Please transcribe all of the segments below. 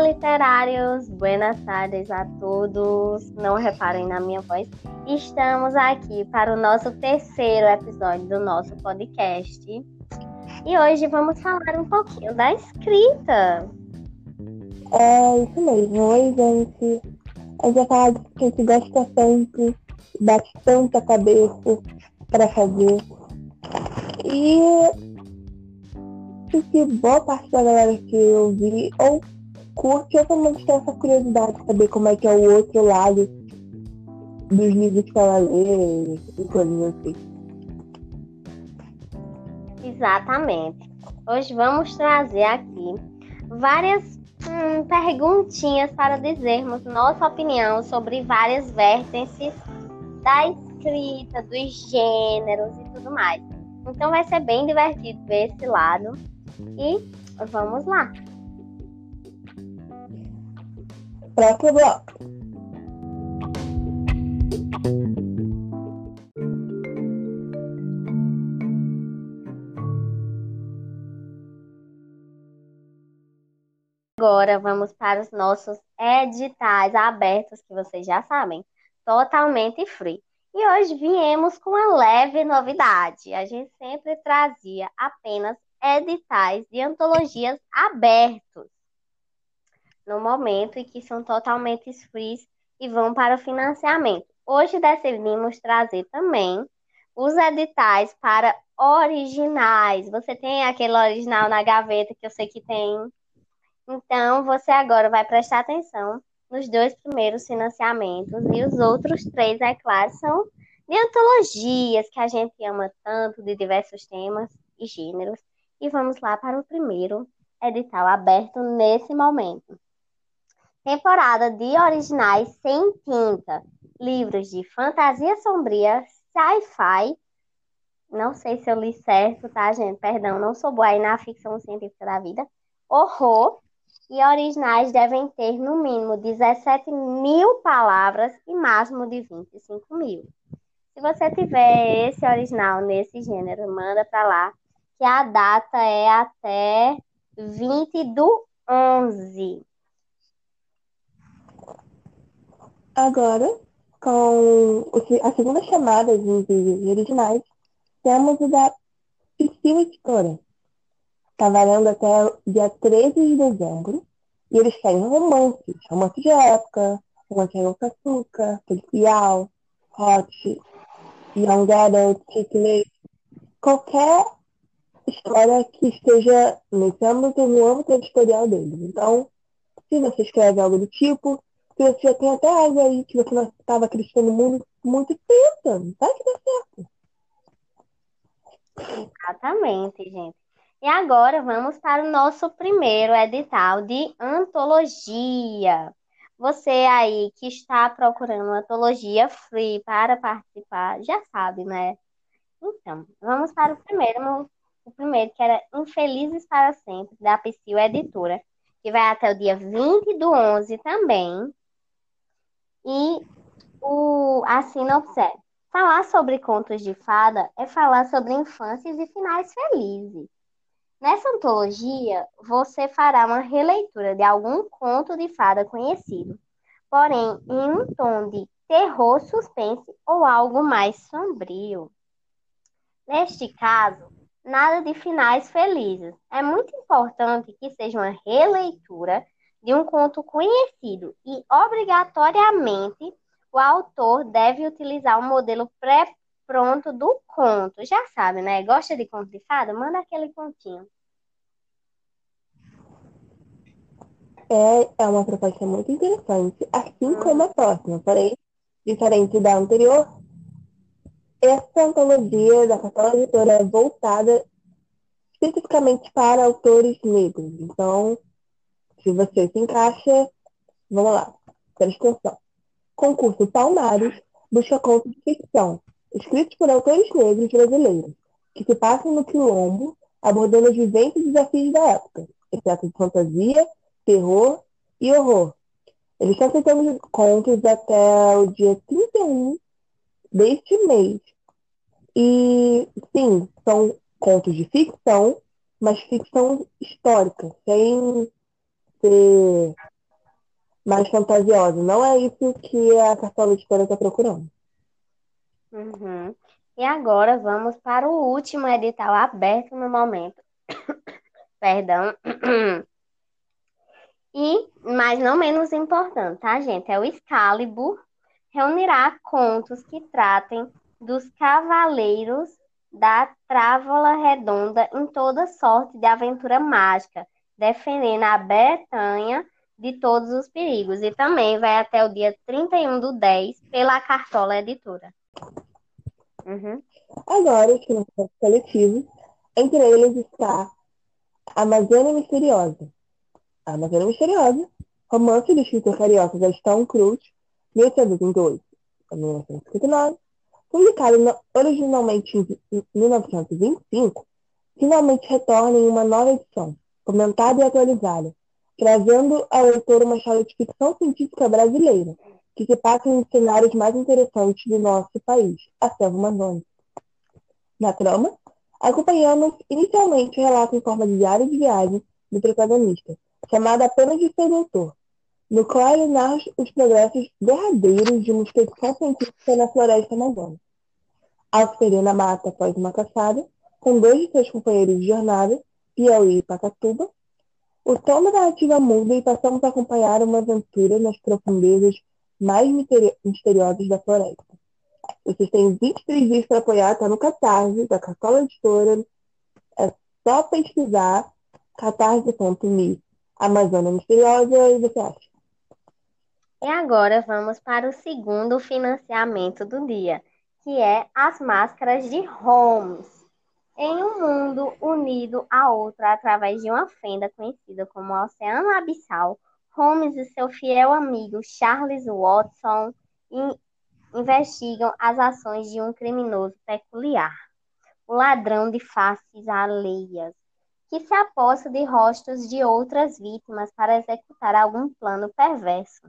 Literários! Buenas tardes a todos. Não reparem na minha voz. Estamos aqui para o nosso terceiro episódio do nosso podcast. E hoje vamos falar um pouquinho da escrita. É isso mesmo. Oi, gente. Gente vai falar que a gente gosta tanto, bate tanta cabeça para fazer. E que boa parte da galera que eu vi ou curte, eu também tenho essa curiosidade de saber como é que é o outro lado dos livros que ela lê e coisas assim. Exatamente. Hoje vamos trazer aqui várias hum, perguntinhas para dizermos nossa opinião sobre várias vértices da escrita, dos gêneros e tudo mais. Então vai ser bem divertido ver esse lado. E vamos lá. Próximo bloco. Agora vamos para os nossos editais abertos, que vocês já sabem, totalmente free. E hoje viemos com uma leve novidade. A gente sempre trazia apenas editais de antologias abertos no momento e que são totalmente free e vão para o financiamento. Hoje decidimos trazer também os editais para originais. Você tem aquele original na gaveta que eu sei que tem. Então, você agora vai prestar atenção nos dois primeiros financiamentos e os outros três, é claro, são de antologias que a gente ama tanto, de diversos temas e gêneros. E vamos lá para o primeiro edital aberto nesse momento. Temporada de originais sem tinta. Livros de fantasia sombria, sci-fi. Não sei se eu li certo, tá, gente? Perdão, não sou boa aí na ficção científica da vida. Horror. E originais devem ter no mínimo 17 mil palavras e máximo de 25 mil. Se você tiver esse original nesse gênero, manda para lá que a data é até 20 do 11. Agora, com a segunda chamada de vídeos originais, temos o da Priscila Editora. Está valendo até dia 13 de dezembro. E eles têm romances, romance de época, romance de açúcar, policial, hot, young adult, chick qualquer história que esteja nesse âmbito, no âmbito editorial deles. Então, se você escreve algo do tipo, já tem até algo aí que você não estava acreditando muito, muito tempo, vai que dá certo. Exatamente, gente. E agora vamos para o nosso primeiro edital de antologia. Você aí que está procurando uma antologia free para participar, já sabe, né? Então, vamos para o primeiro o primeiro, que era Infelizes para Sempre, da Psyu Editora, que vai até o dia 20 do 11 também. E o, a sinopse é, falar sobre contos de fada é falar sobre infâncias e finais felizes. Nessa antologia, você fará uma releitura de algum conto de fada conhecido, porém em um tom de terror, suspense ou algo mais sombrio. Neste caso, nada de finais felizes. É muito importante que seja uma releitura de um conto conhecido e, obrigatoriamente, o autor deve utilizar um modelo pré-pronto do conto. Já sabe, né? Gosta de conto de fada? Manda aquele continho. É, é uma proposta muito interessante, assim como a próxima, porém, diferente da anterior, essa antologia da Católica Editora é voltada especificamente para autores negros. Então, se você se encaixa, vamos lá, presta atenção. Concurso Palmares busca contos de ficção, escritos por autores negros brasileiros, que se passam no quilombo, abordando os viventes desafios da época, exceto de fantasia, terror e horror. Eles estão aceitando contos até o dia 31 deste mês. E, sim, são contos de ficção, mas ficção histórica, sem ser mais fantasiosa. Não é isso que a cartola editora está procurando. Uhum. E agora vamos para o último edital aberto no momento. Perdão. E, mas não menos importante, tá, gente? É o Excalibur. Reunirá contos que tratem dos cavaleiros da Trávola Redonda em toda sorte de aventura mágica, defendendo a Bretanha de todos os perigos. E também vai até o dia 31 do 10 pela Cartola Editora. Uhum. Agora, os financiamentos coletivos, entre eles está Amazônia Misteriosa. A Amazônia Misteriosa, romance do escritor carioca Gastão Cruz, 1828 a 1959, publicado originalmente em 1925, finalmente retorna em uma nova edição, comentada e atualizada, trazendo ao leitor uma história de ficção científica brasileira, que se passa em cenários mais interessantes do nosso país, a selva amazônica. Na trama, acompanhamos inicialmente o relato em forma de diário de viagem do protagonista, chamado apenas de Sedutor, no qual ele narra os progressos derradeiros de uma expedição científica na floresta amazônica. Ao se perder na mata após uma caçada, com dois de seus companheiros de jornada, Piauí e Pacatuba, o tom da narrativa muda e passamos a acompanhar uma aventura nas profundezas mais misteriosas da floresta. Vocês têm 23 dias para apoiar, tá no Catarse, da Cartola Editora. É só pesquisar catarse.me Amazônia Misteriosa e você acha. E agora vamos para o segundo financiamento do dia, que é as máscaras de Holmes. Em um mundo unido a outro através de uma fenda conhecida como Oceano Abissal, Holmes e seu fiel amigo Charles Watson investigam as ações de um criminoso peculiar, o ladrão de faces alheias, que se aposta de rostos de outras vítimas para executar algum plano perverso.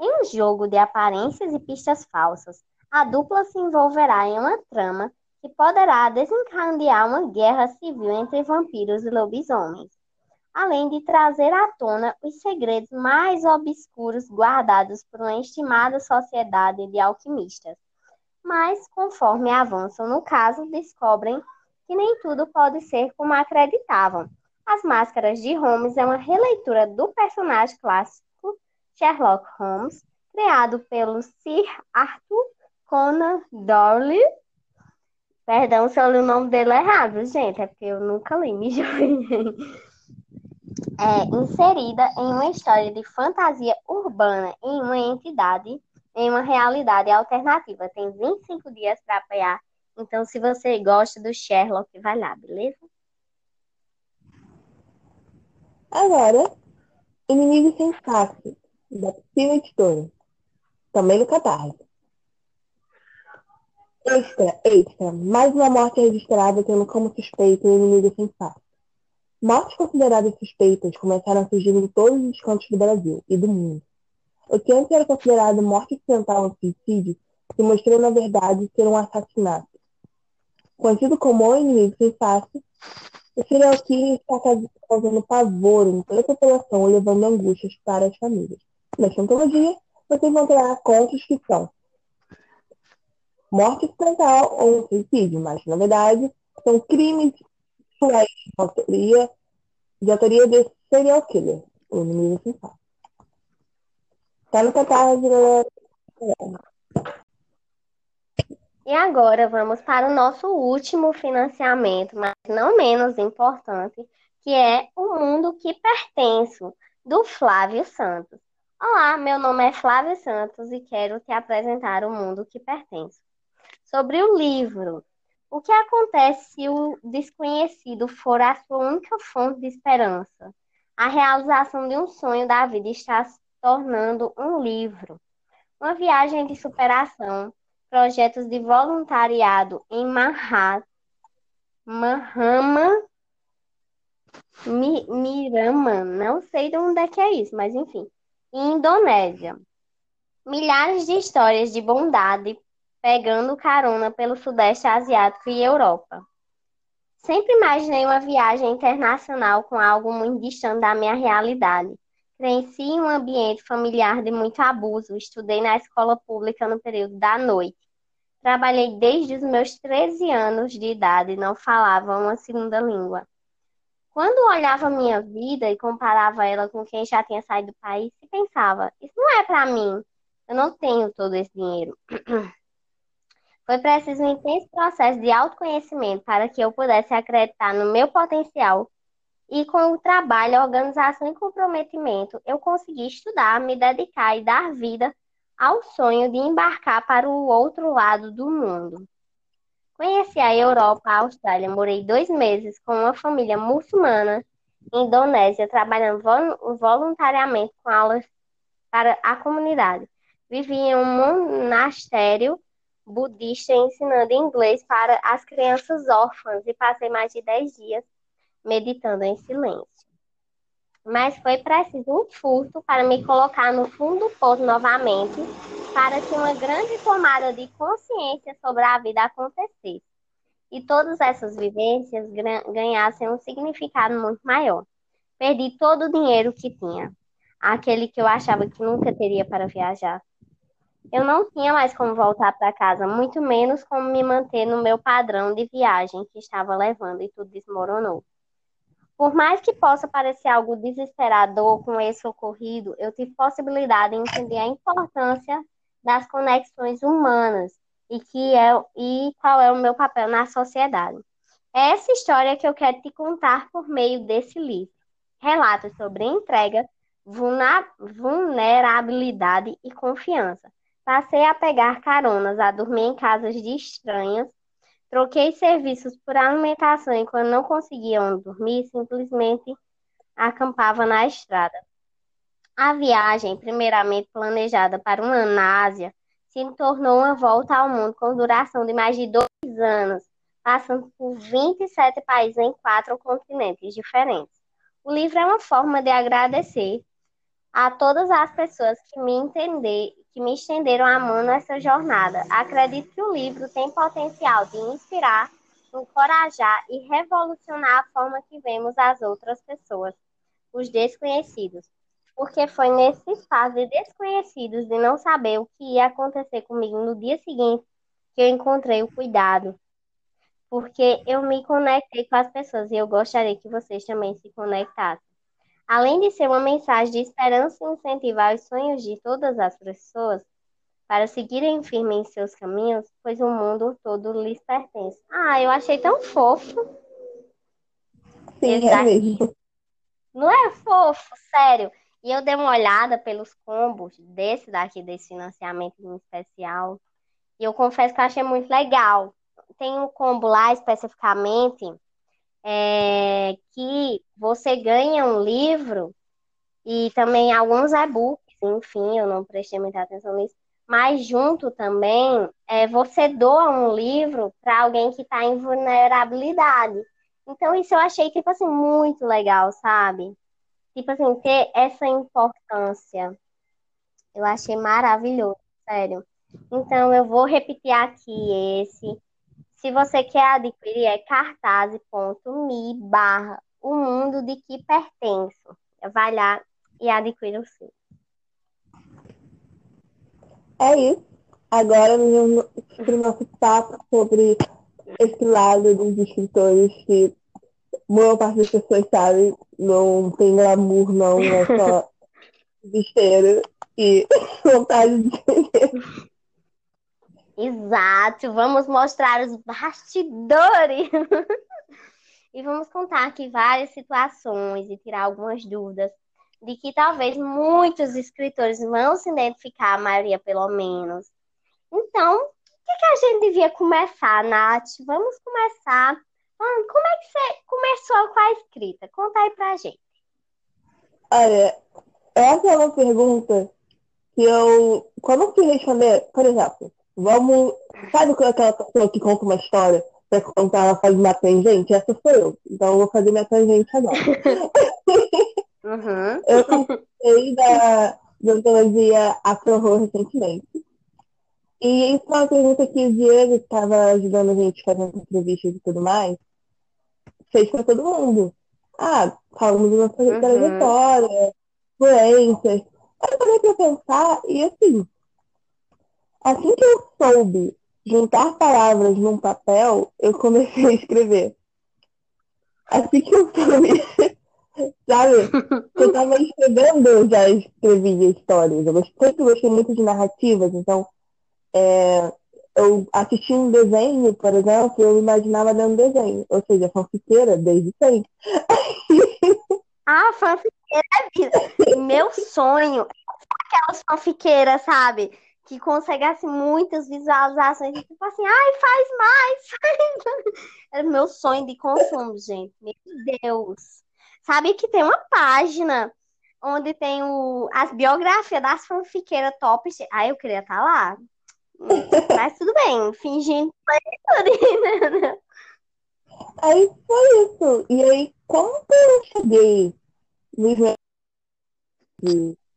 Em um jogo de aparências e pistas falsas, a dupla se envolverá em uma trama que poderá desencadear uma guerra civil entre vampiros e lobisomens, além de trazer à tona os segredos mais obscuros guardados por uma estimada sociedade de alquimistas. Mas, conforme avançam no caso, descobrem que nem tudo pode ser como acreditavam. As Máscaras de Holmes é uma releitura do personagem clássico Sherlock Holmes, criado pelo Sir Arthur Conan Doyle Perdão se eu li o nome dele errado, gente, é porque eu nunca li, me. É inserida em uma história de fantasia urbana em uma entidade, em uma realidade alternativa. Tem 25 dias para apoiar. Então, se você gosta do Sherlock, vai lá, beleza? Agora, Inimigo Sem Face, da Possível Editora. Também no Catarse. Extra, extra. Mais uma morte registrada tendo como suspeito o inimigo sem face. Mortes consideradas suspeitas começaram a surgir em todos os cantos do Brasil e do mundo. O que antes era considerado morte acidental ou suicídio se mostrou, na verdade, ser um assassinato. Conhecido como o inimigo sem face, o serial killer está causando pavor em toda a população, levando angústias para as famílias. Na antologia, você encontrará contos que são morte acidental ou suicídio, mas na verdade são crimes de autoria, de autoria de serial killer, o inimigo principal. Tá no catarse, galera. E agora vamos para o nosso último financiamento, mas não menos importante, que é O Mundo que Pertenço, do Flávio Santos. Olá, meu nome é Flávio Santos e quero te apresentar o mundo que pertenço sobre o livro. O que acontece se o desconhecido for a sua única fonte de esperança? A realização de um sonho da vida está se tornando um livro. Uma viagem de superação, projetos de voluntariado em Mahama, Mi, Mirama, não sei de onde é que é isso, mas enfim, Indonésia. Milhares de histórias de bondade, pegando carona pelo Sudeste Asiático e Europa. Sempre imaginei uma viagem internacional com algo muito distante da minha realidade. Cresci em um ambiente familiar de muito abuso. Estudei na escola pública no período da noite. Trabalhei desde os meus 13 anos de idade e não falava uma segunda língua. Quando olhava minha vida e comparava ela com quem já tinha saído do país, pensava: isso não é para mim. Eu não tenho todo esse dinheiro. Foi preciso um intenso processo de autoconhecimento para que eu pudesse acreditar no meu potencial e com o trabalho, organização e comprometimento, eu consegui estudar, me dedicar e dar vida ao sonho de embarcar para o outro lado do mundo. Conheci a Europa, a Austrália, morei dois meses com uma família muçulmana em Indonésia, trabalhando voluntariamente com aulas para a comunidade. Vivi em um monastério budista ensinando inglês para as crianças órfãs e passei mais de 10 dias meditando em silêncio. Mas foi preciso um furto para me colocar no fundo do poço novamente, para que uma grande tomada de consciência sobre a vida acontecesse. E todas essas vivências ganhassem um significado muito maior. Perdi todo o dinheiro que tinha, aquele que eu achava que nunca teria para viajar. Eu não tinha mais como voltar para casa, muito menos como me manter no meu padrão de viagem que estava levando e tudo desmoronou. Por mais que possa parecer algo desesperador com esse ocorrido, eu tive possibilidade de entender a importância das conexões humanas e, que é, e qual é o meu papel na sociedade. É essa história que eu quero te contar por meio desse livro. Relatos sobre entrega, vulnerabilidade e confiança. Passei a pegar caronas, a dormir em casas de estranhas Troquei serviços por alimentação e quando não conseguiam dormir, simplesmente acampava na estrada. A viagem, primeiramente planejada para uma ano Ásia, se tornou uma volta ao mundo com duração de mais de dois anos, passando por 27 países em quatro continentes diferentes. O livro é uma forma de agradecer a todas as pessoas que me entender, que me estenderam a mão nessa jornada. Acredito que o livro tem potencial de inspirar, encorajar e revolucionar a forma que vemos as outras pessoas, os desconhecidos. Porque foi nesse espaço de desconhecidos, de não saber o que ia acontecer comigo no dia seguinte, que eu encontrei o cuidado. Porque eu me conectei com as pessoas e eu gostaria que vocês também se conectassem. Além de ser uma mensagem de esperança e incentivar os sonhos de todas as pessoas para seguirem firme em seus caminhos, pois o mundo todo lhes pertence. Ah, eu achei tão fofo. Sim, é mesmo. Não é fofo, sério. E eu dei uma olhada pelos combos desse daqui, desse financiamento em especial. E eu confesso que eu achei muito legal. Tem um combo lá especificamente é, que você ganha um livro e também alguns e-books, enfim, eu não prestei muita atenção nisso, mas junto também é, você doa um livro para alguém que está em vulnerabilidade. Então, isso eu achei, tipo assim, muito legal, sabe? Tipo assim, ter essa importância. Eu achei maravilhoso, sério. Então, eu vou repetir aqui esse se você quer adquirir, é cartaz.me barra o mundo de que pertenço. Vai lá e adquira o seu. É isso. Agora vamos para o nosso papo sobre esse lado dos escritores que boa parte das pessoas sabe, não tem glamour, não, é só besteira e vontade de entender. Exato, vamos mostrar os bastidores. e vamos contar aqui várias situações e tirar algumas dúvidas de que talvez muitos escritores vão se identificar, a maioria pelo menos. Então, o que, que a gente devia começar, Nath? Vamos começar. Como é que você começou com a escrita? Conta aí pra gente. Olha, essa é uma pergunta que eu, eu fui responder, por exemplo, Vamos. Sabe aquela pessoa que conta uma história pra contar, ela faz uma tangente? Essa sou eu. Então eu vou fazer minha tangente agora. Uhum. Eu participei da, da antologia Afro recentemente. E isso é uma pergunta que o Diego estava ajudando a gente fazendo entrevistas e tudo mais, fez para todo mundo. Ah, falamos da nossa uhum. trajetória, influências. Eu parei pra pensar e assim, assim que eu soube juntar palavras num papel, eu comecei a escrever. Assim que eu soube, sabe? Eu tava escrevendo, eu já escrevia histórias. Eu sempre gostei muito de narrativas, então é, eu assisti um desenho, por exemplo, eu imaginava um desenho. Ou seja, fanfiqueira desde sempre. Ah, fanfiqueira é vida. Meu sonho é aquelas fanfiqueiras, sabe? Que conseguem muitas visualizações. Tipo assim, ai, faz mais. Era meu sonho de consumo, gente. Meu Deus. Sabe que tem uma página onde tem o, as biografias das fanfiqueiras top. Ai, eu queria estar tá lá. Mas tudo bem, fingindo que né? Aí foi isso. E aí, quando eu cheguei no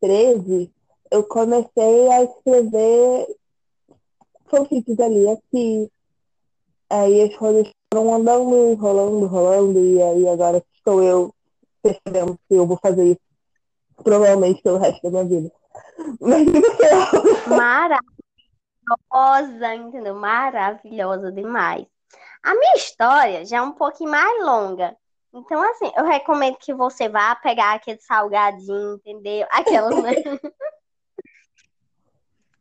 13, eu comecei a escrever fanfics ali, aqui. Aí as coisas foram andando, rolando, rolando, e aí agora estou eu percebendo que eu vou fazer isso provavelmente pelo resto da minha vida. Mas Maravilhosa, entendeu? Maravilhosa demais. A minha história já é um pouquinho mais longa. Então, assim, eu recomendo que você vá pegar aquele salgadinho, entendeu? Aquelas?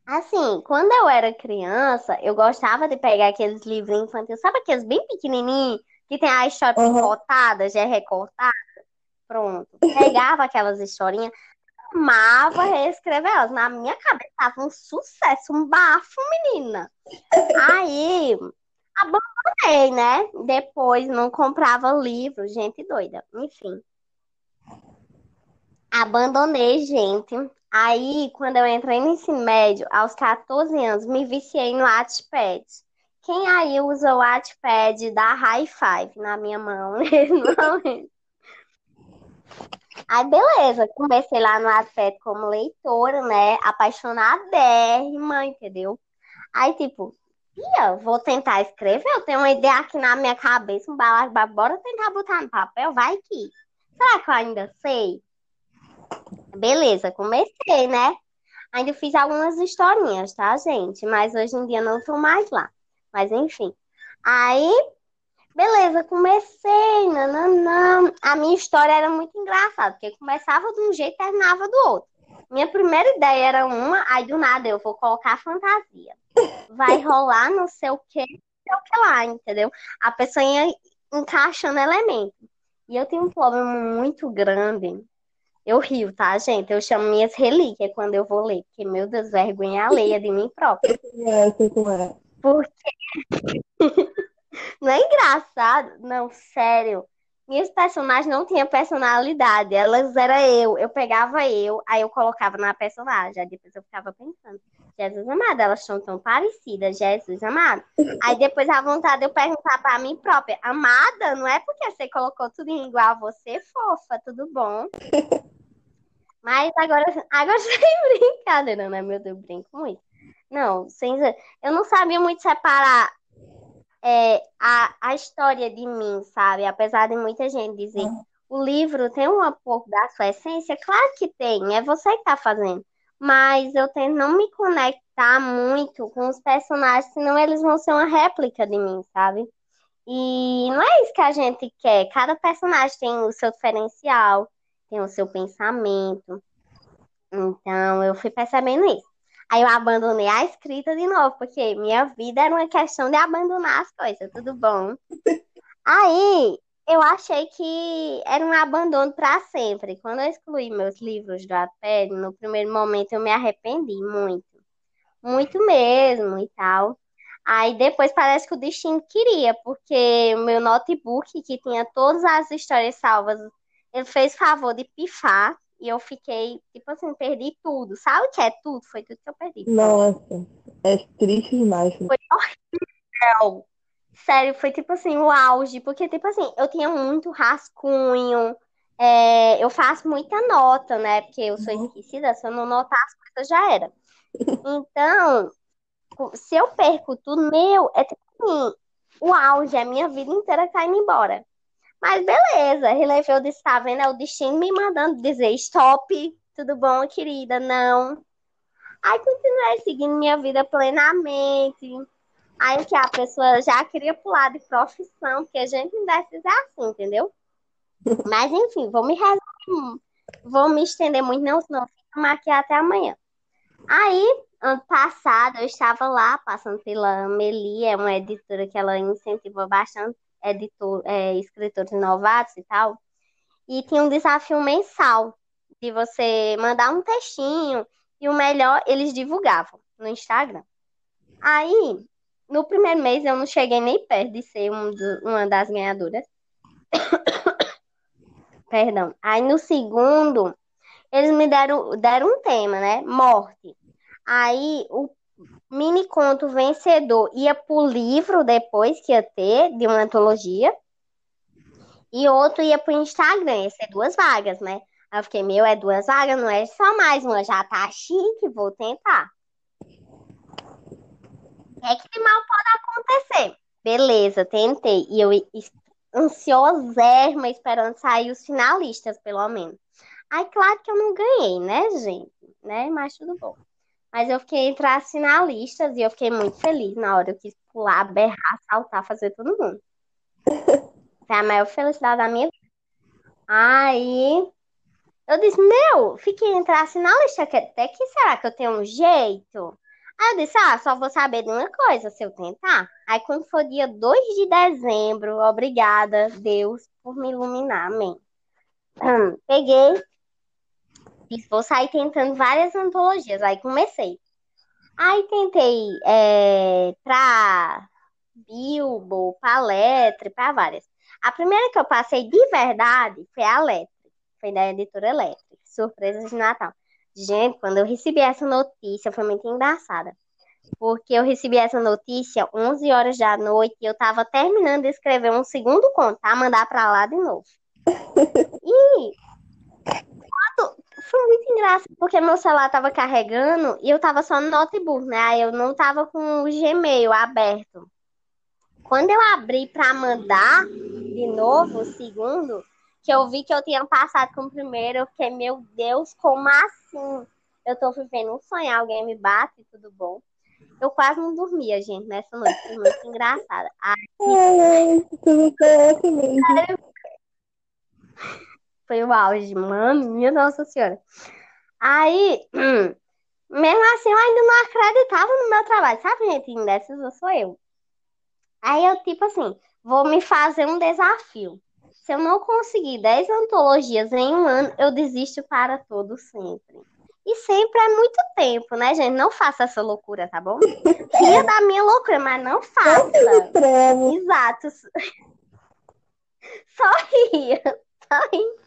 Assim, quando eu era criança, eu gostava de pegar aqueles livros infantis, sabe aqueles bem pequenininhos, que tem a história uhum. já é recortada? Pronto. Pegava aquelas historinhas, amava reescrever elas. Na minha cabeça tava um sucesso, um bafo, menina. Aí, abandonei, né? Depois não comprava livro, gente doida. Enfim. Abandonei, gente. Aí, quando eu entrei no ensino médio, aos 14 anos, me viciei no Wattpad. Quem aí usa o Wattpad dá high five na minha mão Aí, beleza, comecei lá no Wattpad como leitora, né? Apaixonadérrima, entendeu? Aí, tipo, Pia, vou tentar escrever. Eu tenho uma ideia aqui na minha cabeça, um balaço, bora tentar botar no papel, vai que. Será que eu ainda sei? Beleza, comecei, né? Ainda fiz algumas historinhas, tá, gente? Mas hoje em dia não tô mais lá. Mas enfim. Aí, beleza, comecei, nananã. A minha história era muito engraçada, porque começava de um jeito e terminava do outro. Minha primeira ideia era uma, aí do nada eu vou colocar fantasia. Vai rolar não sei o que, não sei o que lá, entendeu? A pessoa ia encaixando elementos. E eu tenho um problema muito grande. Eu rio, tá, gente? Eu chamo minhas relíquias quando eu vou ler, porque, meu Deus, vergonha alheia de mim própria. É, é. Porque. não é engraçado? Não, sério. Minhas personagens não tinham personalidade, elas eram eu. Eu pegava eu, aí eu colocava na personagem. Aí depois eu ficava pensando, Jesus amado, elas são tão parecidas, Jesus amado. Aí depois a vontade de eu perguntar pra mim própria, amada, não é porque você colocou tudo igual a você, fofa, tudo bom? Mas agora, agora sem brincadeira, né? Meu Deus, eu brinco muito. Não, sem, eu não sabia muito separar é, a, a história de mim, sabe? Apesar de muita gente dizer, uhum. o livro tem um pouco da sua essência, claro que tem, é você que tá fazendo. Mas eu tento não me conectar muito com os personagens, senão eles vão ser uma réplica de mim, sabe? E não é isso que a gente quer. Cada personagem tem o seu diferencial, tem o seu pensamento. Então, eu fui percebendo isso. Aí eu abandonei a escrita de novo, porque minha vida era uma questão de abandonar as coisas, tudo bom? Aí eu achei que era um abandono para sempre. Quando eu excluí meus livros do Wattpad, no primeiro momento eu me arrependi muito. Muito mesmo e tal. Aí depois parece que o destino queria, porque o meu notebook, que tinha todas as histórias salvas, ele fez favor de pifar e eu fiquei, tipo assim, perdi tudo. Sabe o que é tudo? Foi tudo que eu perdi. Nossa, é triste demais. Foi horrível. Sério, foi tipo assim, o auge. Porque, tipo assim, eu tinha muito rascunho. É, eu faço muita nota, né? Porque eu sou uhum. esquecida, se eu não notar as coisas já era. Então, se eu perco tudo, meu, é tipo assim, o auge, a minha vida inteira tá indo embora. Mas beleza, relevei, eu disse, tá vendo? É o destino me mandando dizer stop, Tudo bom, querida? Não. Aí continuei seguindo minha vida plenamente. Aí que a pessoa já queria pular de profissão, porque a gente não deve ser assim, entendeu? Mas enfim, vou me resumir, vou me estender muito, não, senão fica aqui até amanhã. Aí, ano passado, eu estava lá passando pela Amelie, é uma editora que ela incentiva bastante editor, é, escritores novatos e tal. E tinha um desafio mensal de você mandar um textinho e o melhor, eles divulgavam no Instagram. Aí, no primeiro mês, eu não cheguei nem perto de ser um do, uma das ganhadoras. Perdão. Aí, no segundo, eles me deram, deram um tema, né? Morte. Aí, o mini conto vencedor ia pro livro depois que ia ter, de uma antologia. E outro ia pro Instagram, ia ser duas vagas, né? Aí eu fiquei, meu, é duas vagas, não é só mais uma, já tá chique, vou tentar. É que mal pode acontecer. Beleza, tentei. E eu ansiosérrima esperando sair os finalistas, pelo menos. Aí, claro que eu não ganhei, né, gente? Né? Mas tudo bom. Mas eu fiquei entre as finalistas e eu fiquei muito feliz na hora. Eu quis pular, berrar, saltar, fazer todo mundo. Foi a maior felicidade da minha vida. Aí eu disse, meu, fiquei entre as finalistas, até que será que eu tenho um jeito? Aí eu disse, ah, só vou saber de uma coisa se eu tentar. Aí quando for dia 2 de dezembro, obrigada, Deus, por me iluminar, amém. Peguei, disse, vou sair tentando várias antologias. Aí comecei. Aí tentei é, pra Bilbo, pra Letre, pra várias. A primeira que eu passei de verdade foi a Letre, foi da editora Elétrica, Surpresas de Natal. Gente, quando eu recebi essa notícia, foi muito engraçada. Porque eu recebi essa notícia 11 horas da noite e eu tava terminando de escrever um segundo conto, tá? Mandar pra lá de novo. E foi muito engraçado, porque meu celular tava carregando e eu tava só no notebook, né? Aí eu não tava com o Gmail aberto. Quando eu abri pra mandar de novo o segundo, que eu vi que eu tinha passado com o primeiro, eu fiquei, meu Deus, como assim? Eu tô vivendo um sonho, alguém me bate, tudo bom. Eu quase não dormia, gente, nessa noite. Foi muito engraçada. Ai, tudo certo mesmo. Foi o auge, mano, minha Nossa Senhora. Aí, mesmo assim, eu ainda não acreditava no meu trabalho. Sabe, gente, dessas sou eu. Aí eu, tipo assim, vou me fazer um desafio. Se eu não conseguir 10 antologias em um ano, eu desisto para todo sempre. E sempre é muito tempo, né, gente? Não faça essa loucura, tá bom? Ria da minha loucura, mas não faça. Exato. Só ria. Só ria.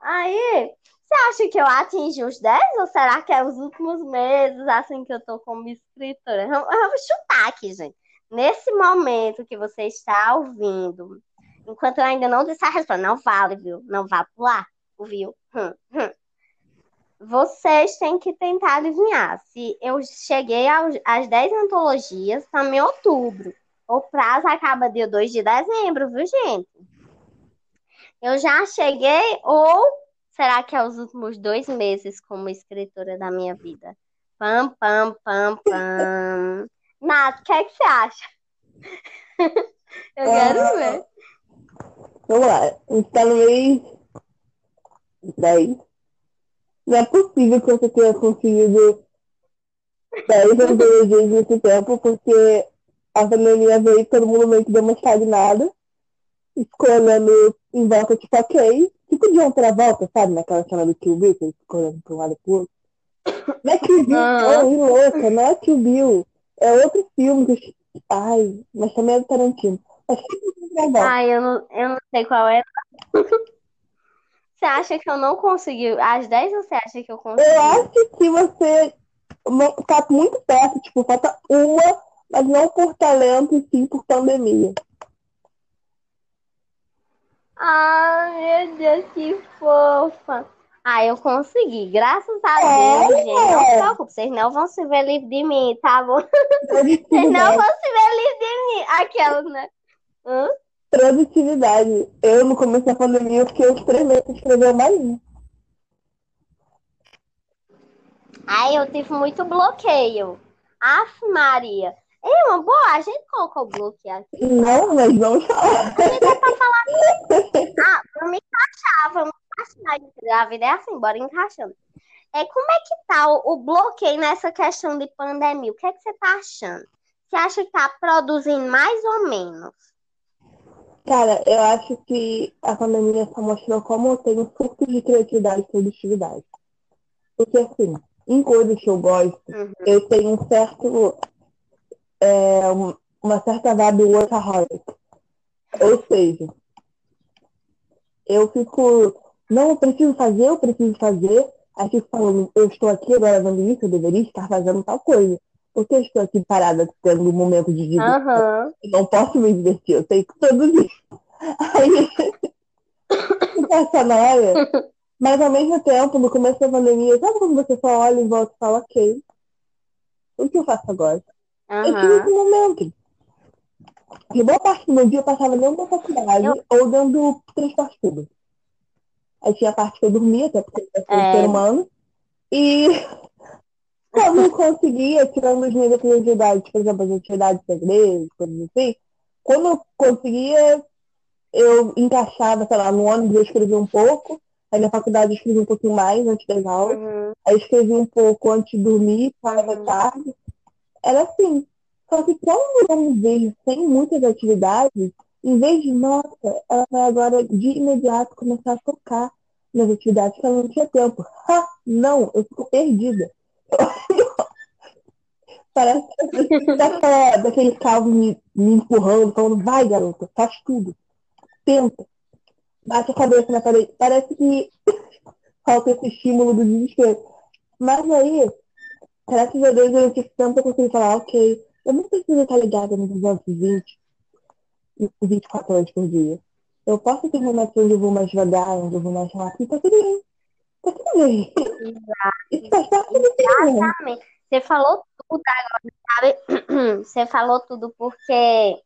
Aí, você acha que eu atingi os 10 ou será que é os últimos meses, assim, que eu tô como escritora? Eu, eu vou chutar aqui, gente. Nesse momento que você está ouvindo, Enquanto eu ainda não disse a resposta, não vale, viu? Não vá pular, viu? Hum, hum. Vocês têm que tentar adivinhar. Se eu cheguei às 10 antologias, estamos em outubro. O prazo acaba dia 2 de dezembro, viu, gente? Eu já cheguei, ou será que é os últimos dois meses como escritora da minha vida? Pam, pam, pam, pam. Nath, o que, é que você acha? eu quero ah, ver. Vamos lá. No mês 10. Não é possível que você tenha conseguido 10 antologias nesse tempo, porque a pandemia veio e todo mundo meio que deu uma estagnada. Escolhendo em volta, tipo, ok. Tipo de outra volta, sabe? Naquela cena do Kill Bill, que eles escolhendo para um lado e pro outro. Não é Kill Bill, ah. não, louca, não é Kill Bill. É outro filme que. Ai, mas também é do Tarantino. Mas Ai, eu não, eu não sei qual é. Você acha que eu não consegui às 10 ou você acha que eu consegui? Eu acho que você tá muito perto, tipo, falta uma, mas não por talento, e sim por pandemia. Ai, meu Deus, que fofa. Ah, eu consegui, graças a é, Deus, gente. Não se preocupe, vocês não vão se ver livre de mim, tá bom? Vocês não vão se ver livre de mim. Aquelas, né? Hã? Produtividade. Eu, no começo da pandemia, eu fiquei uns três meses escrevendo uma linha. Aí eu tive muito bloqueio. Aff, Maria. É uma boa, a gente colocou bloqueio aqui. Não, mas vamos falar. Pra falar. Ah, vamos encaixar, vamos encaixar. A vida é assim, bora encaixando. É, como é que tá o, o bloqueio nessa questão de pandemia? O que é que você tá achando? Você acha que tá produzindo mais ou menos? Cara, eu acho que a pandemia só mostrou como eu tenho surto de criatividade e produtividade. Porque, assim, em coisas que eu gosto, Uhum. eu tenho um certo. É, um- uma certa vibe workaholic. Ou seja, eu fico. Não, eu preciso fazer, eu preciso fazer. Aí fico falando, eu estou aqui agora vendo isso, eu deveria estar fazendo tal coisa. Porque eu estou aqui parada tendo um momento de diversão. Aham. Eu não posso me divertir, eu tenho que produzir. Aí, fica essa noia. Mas ao mesmo tempo, no começo da pandemia, sabe quando você só olha em volta e fala, ok, o que eu faço agora? Eu tive Aham. esse momento. Que boa parte do meu dia eu passava dentro da faculdade Eu- ou dentro do transporte público. Aí tinha a parte que eu dormia, até porque eu sou É. ser humano. E quando eu conseguia, tirando as minhas atividades, por exemplo, as atividades da igreja, coisas assim, quando eu conseguia, eu encaixava, sei lá, no ônibus eu escrevia um pouco, aí na faculdade eu escrevia um pouquinho mais antes das aulas, Uhum. aí eu escrevia um pouco antes de dormir, parava Uhum. tarde. Era assim. Só que quando eu me vejo sem muitas atividades, em vez de, nossa, ela vai agora de imediato começar a focar nas atividades que ela não tinha tempo. Ha! Não, eu fico perdida. Parece daquela, daquele calvo me, me empurrando, falando, vai, garota, faz tudo. Tenta. Bate a cabeça na parede. Parece que falta esse estímulo do desespero. Mas aí, graças a Deus, eu tive tempo pra conseguir falar, ok, eu não preciso estar ligada no 220 e 24 horas por dia. Eu posso ter momentos onde eu vou mais devagar, onde eu vou mais rápido, tá tudo bem. Tá tudo bem. Isso faz parte do. Exatamente. Você falou tudo agora, sabe? Você falou tudo porque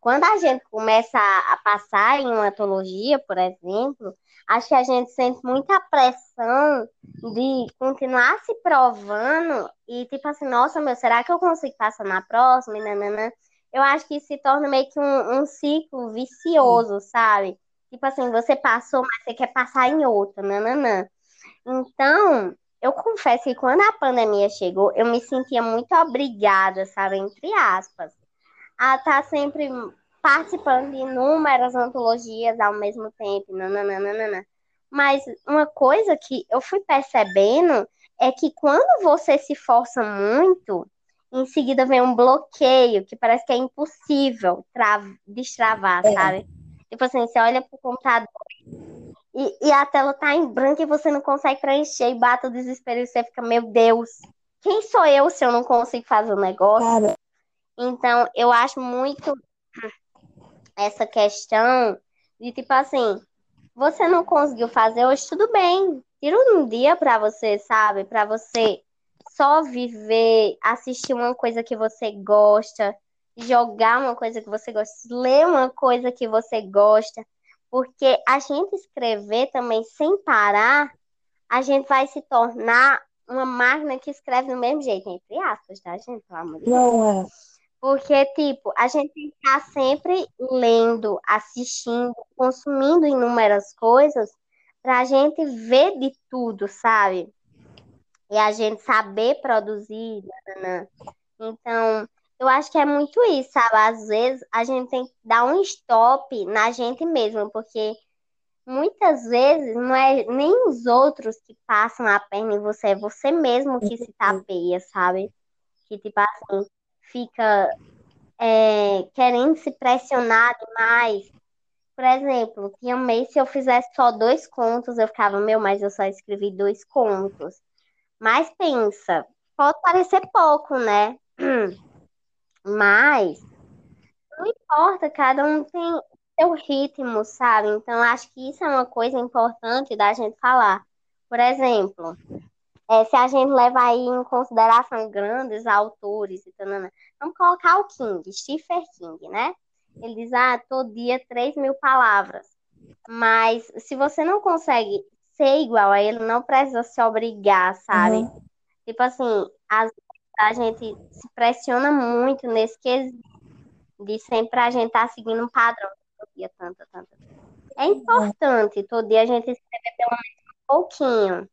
quando a gente começa a, a passar em uma atologia, por exemplo, acho que a gente sente muita pressão de continuar se provando e tipo assim, nossa, meu, será que eu consigo passar na próxima? E nananã. Eu acho que isso se torna meio que um, um ciclo vicioso, sabe? Tipo assim, você passou, mas você quer passar em outra, nananã. Então, eu confesso que quando a pandemia chegou, eu me sentia muito obrigada, sabe, entre aspas, a estar sempre participando de inúmeras antologias ao mesmo tempo, nananana. Mas uma coisa que eu fui percebendo é que quando você se força muito, em seguida vem um bloqueio que parece que é impossível tra- destravar, É. sabe? Tipo assim, você olha pro computador e, e a tela tá em branco e você não consegue preencher e bate o desespero e você fica, meu Deus, quem sou eu se eu não consigo fazer o negócio? Cara, Então, eu acho muito essa questão de tipo assim, você não conseguiu fazer hoje, tudo bem. Tira um dia pra você, sabe? Pra você só viver, assistir uma coisa que você gosta, jogar uma coisa que você gosta, ler uma coisa que você gosta. Porque a gente escrever também sem parar, a gente vai se tornar uma máquina que escreve do mesmo jeito, entre aspas, tá, gente? Pelo amor de Deus. não é. Porque, tipo, a gente tem que estar sempre lendo, assistindo, consumindo inúmeras coisas pra gente ver de tudo, sabe? E a gente saber produzir. nananã. Então, eu acho que é muito isso, sabe? Às vezes a gente tem que dar um stop na gente mesmo, porque muitas vezes não é nem os outros que passam a perna em você, é você mesmo que se tapeia, sabe? Que, tipo assim, fica é, querendo se pressionar demais. Por exemplo, tinha um mês se eu fizesse só dois contos, eu ficava, meu, mas eu só escrevi dois contos. Mas pensa, pode parecer pouco, né? Mas não importa, cada um tem seu ritmo, sabe? Então acho que isso é uma coisa importante da gente falar. Por exemplo, é, se a gente levar aí em consideração grandes autores e tanana, vamos colocar o King, Stephen King, né? Ele diz, ah, todo dia 3 mil palavras. Mas se você não consegue ser igual a ele, não precisa se obrigar, sabe? Uhum. Tipo assim, às vezes a gente se pressiona muito nesse quesito de sempre a gente estar tá seguindo um padrão. Todo dia, tanta, tanta. É importante todo dia a gente escrever pelo menos um pouquinho.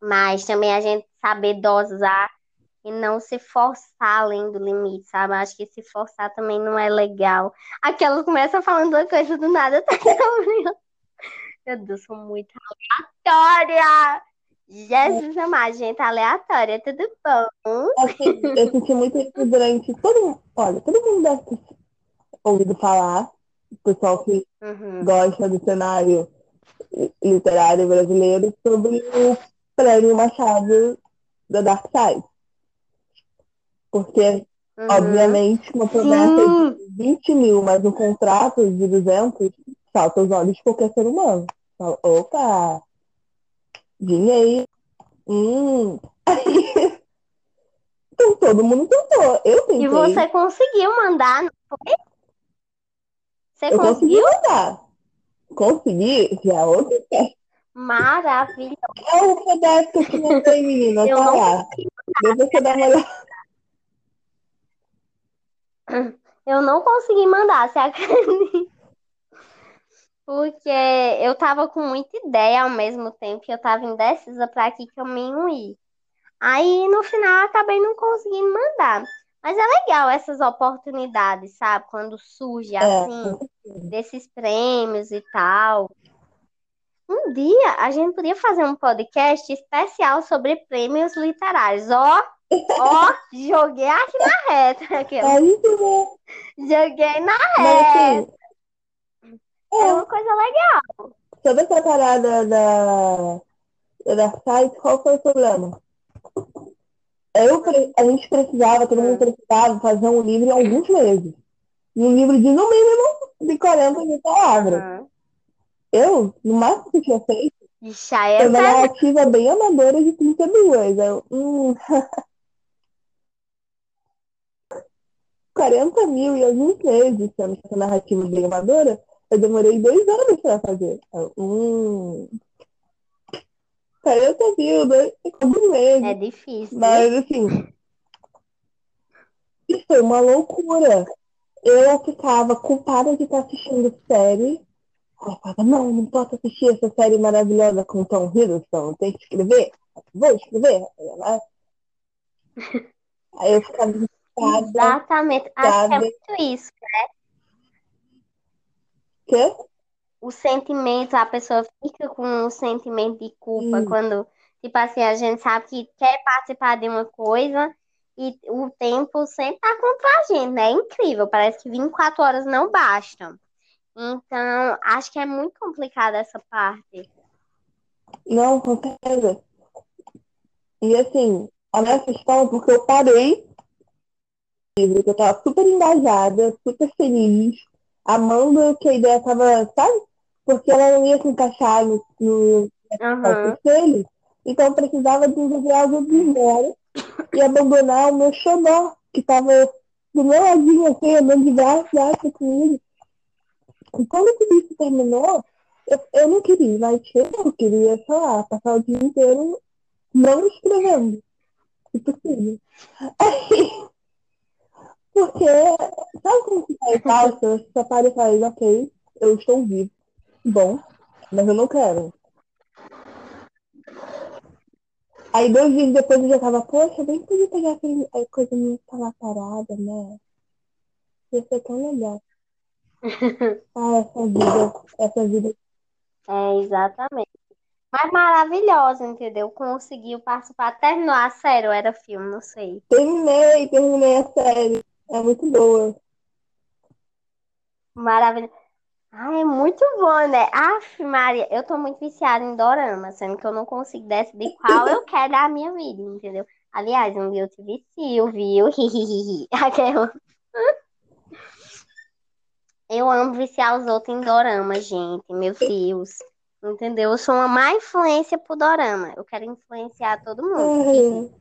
Mas também a gente saber dosar e não se forçar além do limite, sabe? Acho que se forçar também não é legal. Aquela começa falando uma coisa do nada, tá Meu Deus, sou muito aleatória! Jesus amado, gente aleatória, tudo bom? Assim, eu senti muito isso durante todo Olha, todo mundo deve ter ouvido falar, o pessoal que uhum. gosta do cenário literário brasileiro, sobre o prêmio Machado da Dark Side. Porque, uhum. obviamente, uma promessa uhum. de 20 mil, mas um contrato de 200, salta os olhos de qualquer ser humano. Fala, opa, dinheiro. Hum. então todo mundo tentou. Eu tentei. E você conseguiu mandar, não foi? Você eu conseguiu? consegui mandar. Consegui, já é outra Maravilhoso. É o pedaço que eu te mandei, menina. Eu tá lá. Depois você dá uma. Eu não consegui mandar, você acredita? Porque eu tava com muita ideia ao mesmo tempo e eu tava indecisa para que caminho ir. Aí no final acabei não conseguindo mandar. Mas é legal essas oportunidades, sabe? Quando surge é. assim, desses prêmios e tal. Um dia a gente podia fazer um podcast especial sobre prêmios literários. Ó, ó, joguei aqui na reta. Aqui, Joguei na reta. É, é uma coisa legal. Sobre essa parada da, da site, qual foi o problema? Eu, a gente precisava, todo mundo precisava fazer um livro em alguns meses. E um livro de no mínimo de 40 mil palavras. Uhum. Eu, no máximo que eu tinha feito, Ixi, é uma narrativa bem amadora de 32. Eu, hum, 40 mil e alguns meses, sendo essa narrativa bem amadora, eu demorei dois anos para fazer. Eu, hum, 40 mil, dois, alguns meses. É difícil. Mas, assim, isso foi uma loucura. Eu ficava culpada de estar assistindo série falava, não, não posso assistir essa série maravilhosa com Tom Hiddleston, tem que escrever. Vou escrever. Aí eu ficava Exatamente. Acho que é muito isso, né? Quê? O sentimento, a pessoa fica com um sentimento de culpa hum. quando, tipo assim, a gente sabe que quer participar de uma coisa e o tempo sempre tá contra a gente, né? É incrível. Parece que 24 horas não bastam. Então, acho que é muito complicada essa parte. Não, com certeza. E assim, a minha questão é porque eu parei livro, que eu tava super engajada, super feliz, amando que a ideia tava, sabe? Porque ela não ia se encaixar no, no uhum. dele. Então eu precisava desenvolver algo de zero e abandonar o meu xodó, que tava do meu ladinho assim, andando de braço, braço comigo. E quando o bicho terminou, eu, eu não queria mas eu queria, sei lá, passar o dia inteiro não escrevendo. Impossível. Aí, porque, sabe como que faz falsa? Você só para e faz, ok, eu estou vivo. Bom, mas eu não quero. Aí dois dias depois eu já tava, poxa, bem podia pegar aquele, a coisa minha que tava parada, né? Ia ser tão legal. Ah, essa vida, essa vida. É, exatamente. Mas maravilhosa, entendeu? Conseguiu participar. Terminou a série ou era filme, não sei. Terminei, terminei a série. É muito boa. Maravilhoso. Ai, é muito bom, né? Aff, Maria, eu tô muito viciada em dorama, sendo que eu não consigo decidir qual eu quero da minha vida, entendeu? Aliás, um dia eu te vicio, viu? Aquela. Eu amo viciar os outros em dorama, gente. Meu Deus. Entendeu? Eu sou uma má influência pro dorama. Eu quero influenciar todo mundo.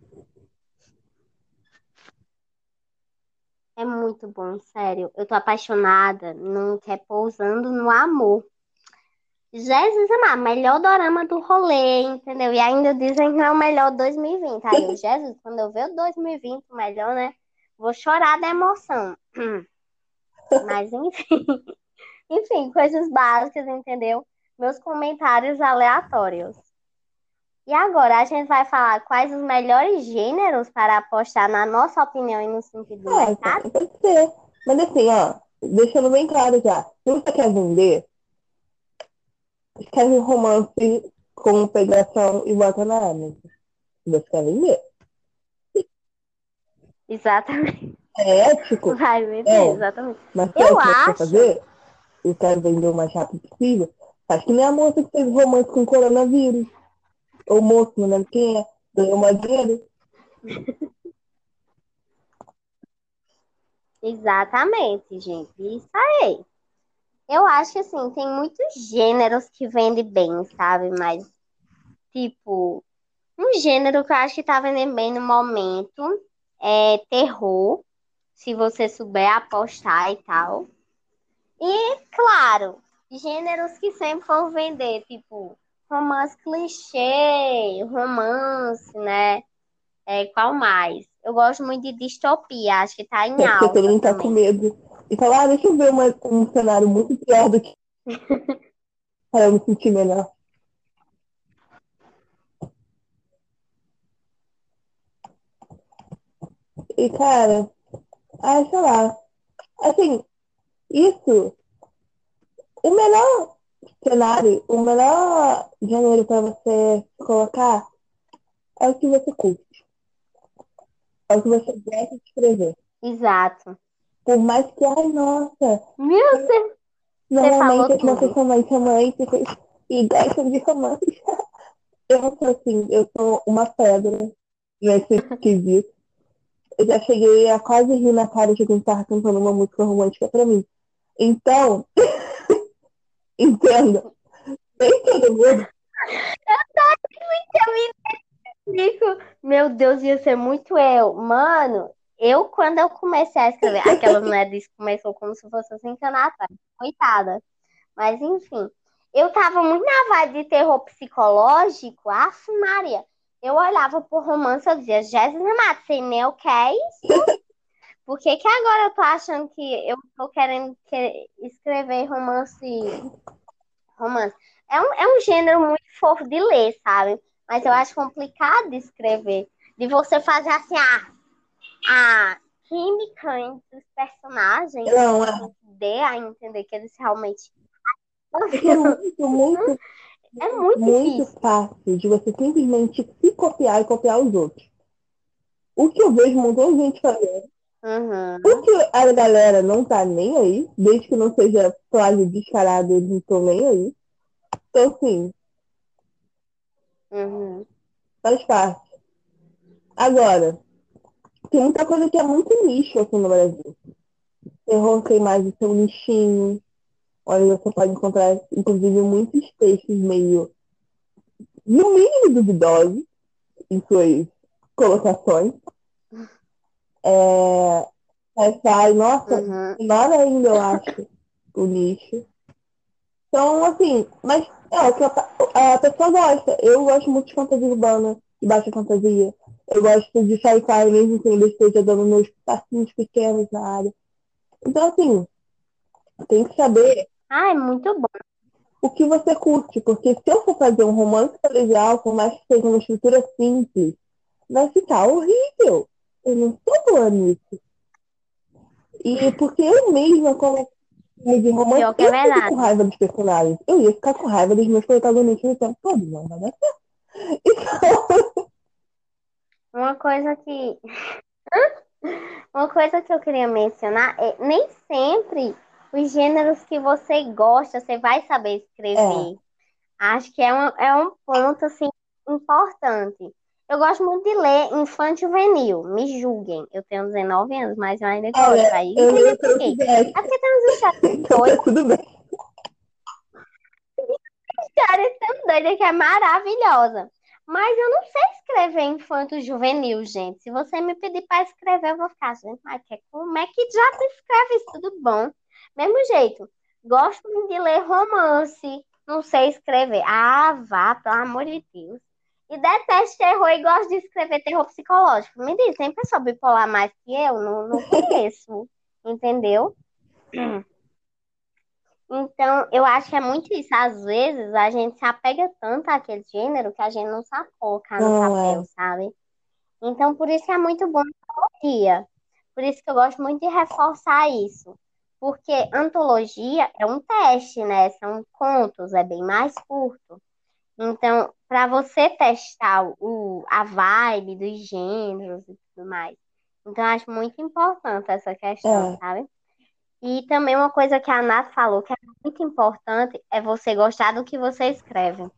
É muito bom, sério. Eu tô apaixonada, não quer pousando no amor. Jesus amado, melhor dorama do rolê, entendeu? E ainda dizem que é o melhor 2020. Aí Jesus, quando eu ver o 2020 o melhor, né? Vou chorar da emoção. Mas enfim. Enfim, coisas básicas, entendeu? Meus comentários aleatórios. E agora a gente vai falar quais os melhores gêneros para apostar na nossa opinião e no sentido do Ah, mercado? pode ser. Mas assim, ó, deixando bem claro já. Se você quer vender, escreve um romance com pegação e bota na Amazon. Você quer vender. Exatamente. É ético, Vai vender, É. exatamente. mas se Eu é o que acho. fazer, e quer vender o mais rápido possível, faz que nem a moça que fez romance com coronavírus. Ou moço, não lembro quem é, ganhou mais dinheiro. Exatamente, gente. Isso aí. Eu acho que assim, tem muitos gêneros que vendem bem, sabe? Mas, tipo, um gênero que eu acho que tá vendendo bem no momento é terror, se você souber apostar e tal. E, claro, gêneros que sempre vão vender, tipo, romance clichê, romance, né? É, qual mais? Eu gosto muito de distopia, acho que tá em É porque alta todo mundo tá com também. medo. E fala, ah, deixa eu ver uma- um cenário muito pior do que. Para eu me sentir melhor. E, cara, ah, sei lá. Assim, isso, o melhor cenário, o melhor gênero para você colocar é o que você curte. É o que você gosta de escrever. Exato. Por mais que, ai, nossa, Meu Deus, normalmente as moças são mais românticas e gostam de romance. Eu não sou assim, eu sou uma pedra nesse quesito. Eu já cheguei a quase rir na cara de quem estava cantando uma música romântica pra mim. Então, entenda, nem todo mundo Fico, meu Deus, ia ser muito eu. Mano, eu quando eu comecei a escrever, aquela mulher disse que começou como se fosse assim atrás. Coitada. Mas enfim, eu tava muito na vibe de terror psicológico. Aff, Maria. Eu olhava pro romance e eu dizia, Jesus amado, nem o que é isso. Por que que agora eu tô achando que eu tô querendo que- escrever romance? Romance. É um, é um gênero muito fofo de ler, sabe? Mas eu acho complicado de escrever. De você fazer assim, a, a química entre os personagens. Não, é. Dê a entender que eles realmente. Muito, muito, É muito muito difícil. fácil de você simplesmente se copiar e copiar os outros. O que eu vejo um montão de gente fazendo. Uhum. Porque a galera não tá nem aí, desde que não seja plágio descarado, eles não estão nem aí. Então, assim, Uhum. faz parte. Agora, tem muita coisa que é muito nicho aqui no Brasil. Terror tem mais o seu nichinho, onde você pode encontrar, inclusive, muitos textos meio, no mínimo duvidosos, em suas colocações. É, mas vai, nossa, Uhum. menor ainda, eu acho, o nicho. Então, assim, mas é o que a, a pessoa gosta. Eu gosto muito de fantasia urbana, de baixa fantasia. Eu gosto de sci-fi, mesmo que ainda esteja dando meus passinhos pequenos na área. Então, assim, tem que saber Ah, é muito bom. o que você curte, porque se eu for fazer um romance colegial, por mais que seja uma estrutura simples, vai ficar horrível. Eu não estou boa nisso. E porque eu mesma, como de romance, é eu fico verdade. com raiva dos personagens. Eu ia ficar com raiva dos meus protagonistas o tempo todo, não vai dar certo. Então, Uma coisa que. Uma coisa que eu queria mencionar é nem sempre os gêneros que você gosta, você vai saber escrever. Acho que é um, é um ponto assim importante. Eu gosto muito de ler infanto juvenil. Me julguem. Eu tenho 19 anos, mas eu ainda gosto. olha, Aí eu leio por pelo quê. que der. É porque tem uns histórias Então tá tudo bem. histórias tão doidas que é maravilhosa. Mas eu não sei escrever infanto juvenil, gente. Se você me pedir para escrever, eu vou ficar, gente, mas como é que já se escreve isso? Tudo bom? Mesmo jeito. Gosto de ler romance, não sei escrever. Ah, vá, pelo amor de Deus. E detesto terror e gosto de escrever terror psicológico. Me diz, tem pessoa bipolar mais que eu? Não, não conheço. entendeu? Então, eu acho que é muito isso. Às vezes, a gente se apega tanto àquele gênero que a gente não sabe colocar no Não, papel, é. sabe? Então, por isso que é muito bom a antologia. Por isso que eu gosto muito de reforçar isso. Porque antologia é um teste, né? São contos, é bem mais curto. Então, para você testar o, a vibe dos gêneros e tudo mais. Então, eu acho muito importante essa questão, É. sabe? E também uma coisa que a Nath falou que é muito importante é você gostar do que você escreve.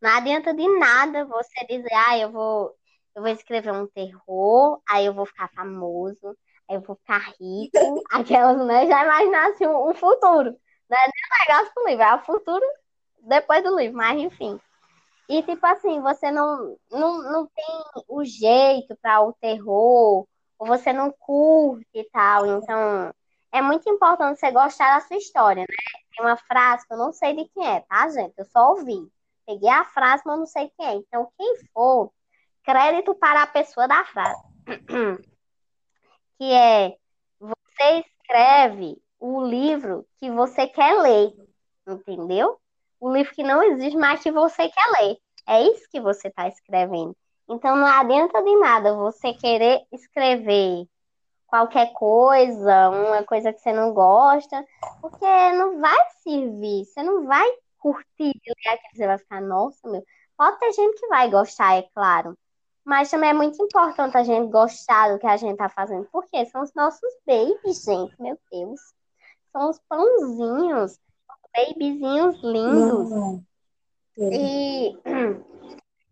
Não adianta de nada você dizer, ah, eu vou, eu vou escrever um terror, aí eu vou ficar famoso, eu vou ficar rico, aquelas, né? Já imaginasse um, um futuro. Não é nem o negócio do livro, é o futuro depois do livro, mas enfim. E tipo assim, você não, não, não tem o jeito para o terror, ou você não curte e tal. Então, é muito importante você gostar da sua história, né? Tem uma frase que eu não sei de quem é, tá, gente? Eu só ouvi. Peguei a frase, mas não sei quem é. Então, quem for, crédito para a pessoa da frase. Que é, você escreve o livro que você quer ler, entendeu? O livro que não existe, mas que você quer ler. É isso que você está escrevendo. Então, não adianta de nada você querer escrever qualquer coisa, uma coisa que você não gosta, porque não vai servir, você não vai curtir ler aquilo, você vai ficar, nossa, meu. Pode ter gente que vai gostar, é claro, mas também é muito importante a gente gostar do que a gente tá fazendo, porque são os nossos babies, gente, meu Deus. São os pãozinhos, babyzinhos lindos. E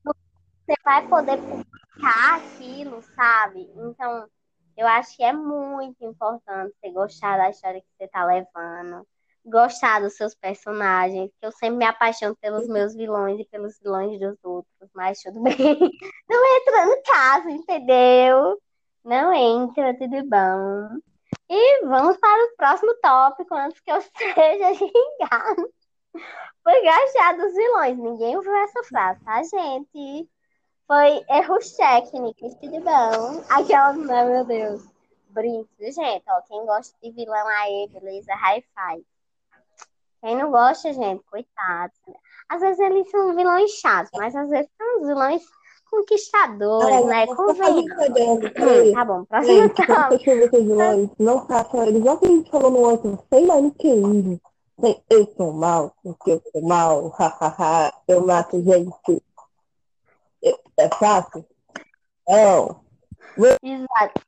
você vai poder publicar aquilo, sabe? Então, eu acho que é muito importante você gostar da história que você tá levando, gostar dos seus personagens, que eu sempre me apaixono pelos meus vilões e pelos vilões dos outros, mas tudo bem. Não entra no caso, entendeu? Não entra, tudo bom. E vamos para o próximo tópico, antes que eu seja xingado por gostar dos vilões. Ninguém ouviu essa frase, tá, gente? Foi erros técnicos, tudo bom? Aquelas, né, meu Deus. Brincos, gente, ó, quem gosta de vilão aí, beleza? High five. Quem não gosta, gente, coitado. Às vezes eles são vilões chatos, mas às vezes são os vilões conquistadores, né? Não, Convenhamos. peraí. Tá bom, próximo quando tópico. não façam eles. Igual que a gente falou no outro, sem maniqueísmo. Sem, eu sou mal, porque eu sou mal, hahaha, eu mato gente. Eu- É fácil? Não. Exato.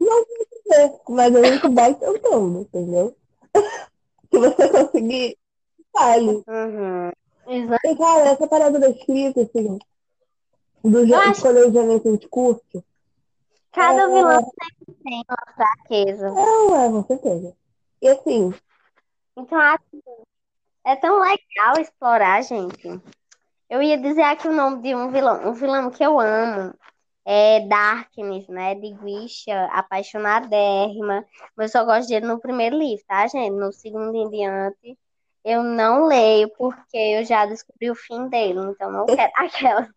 Não ser, mas a gente vai tentando, entendeu? Se você conseguir, fale. Uhum. Exato. E, cara, essa parada da escrita, assim, do jeito acho- escolher o gênero que a gente curte, Cada É. vilão sempre tem uma fraqueza. não é, com certeza. E assim, Então, acho que é tão legal explorar, gente. Eu ia dizer aqui o nome de um vilão. Um vilão que eu amo é Darkness, né? De Guisha, apaixonadérrima. Mas eu só gosto dele no primeiro livro, tá, gente? No segundo em diante, eu não leio porque eu já descobri o fim dele. Então, não quero aquela.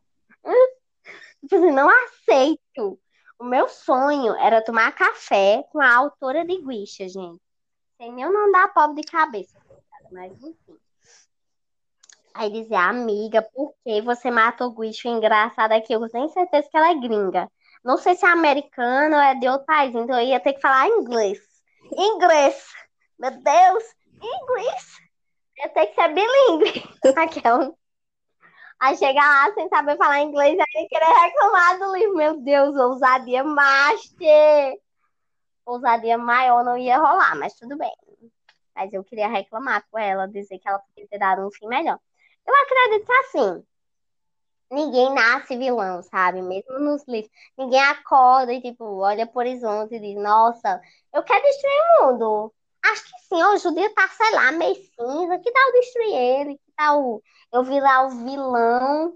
Tipo assim, não aceito. O meu sonho era tomar café com a autora de Guisha, gente. Sem nem eu não dar pobre de cabeça. Mas enfim. Aí dizer, amiga, por que você matou? O engraçado é que eu tenho certeza que ela é gringa. Não sei se é americana ou é de outro país, então eu ia ter que falar inglês. Inglês! Meu Deus! Inglês! Ia ter que ser bilíngue. Aquela. Aí chegar lá sem saber falar inglês, aí querer reclamar do livro. Meu Deus, ousadia master! Ousadia maior não ia rolar, mas tudo bem. Mas eu queria reclamar com ela, dizer que ela podia ter dado um fim melhor. Eu acredito assim, ninguém nasce vilão, sabe? Mesmo nos livros. Ninguém acorda e, tipo, olha pro horizonte e diz, nossa, eu quero destruir o mundo. Acho que sim, hoje o dia tá, sei lá, meio cinza. Que tal destruir ele? Que tal eu virar o vilão?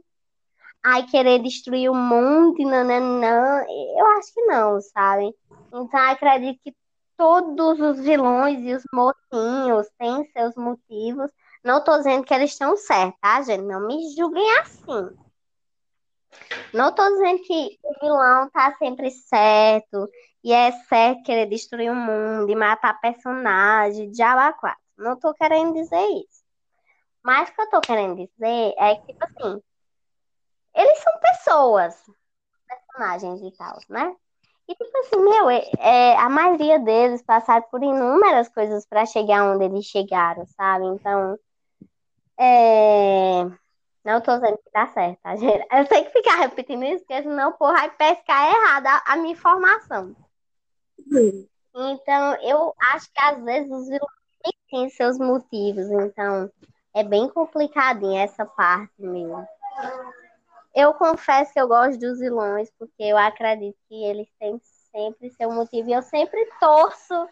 Ai, querer destruir o mundo nananã. Eu acho que não, sabe? Então, acredito que todos os vilões e os mocinhos têm seus motivos. Não tô dizendo que eles estão certos, tá, gente? Não me julguem assim. Não tô dizendo que o vilão tá sempre certo e é certo querer destruir o mundo e matar personagem, de quatro. Não tô querendo dizer isso. Mas o que eu tô querendo dizer é que, tipo assim, eles são pessoas, personagens e tal, né? E, tipo assim, meu, é, é, a maioria deles passaram por inúmeras coisas para chegar onde eles chegaram, sabe? Então, é... Não tô dizendo que tá certo, tá, gente? Eu tenho que ficar repetindo isso, porque senão, porra, vai pescar errada a minha informação. Sim. Então, eu acho que às vezes os vilões têm seus motivos, então é bem complicadinha essa parte mesmo. Eu confesso que eu gosto dos vilões, porque eu acredito que eles têm sempre seu motivo. E eu sempre torço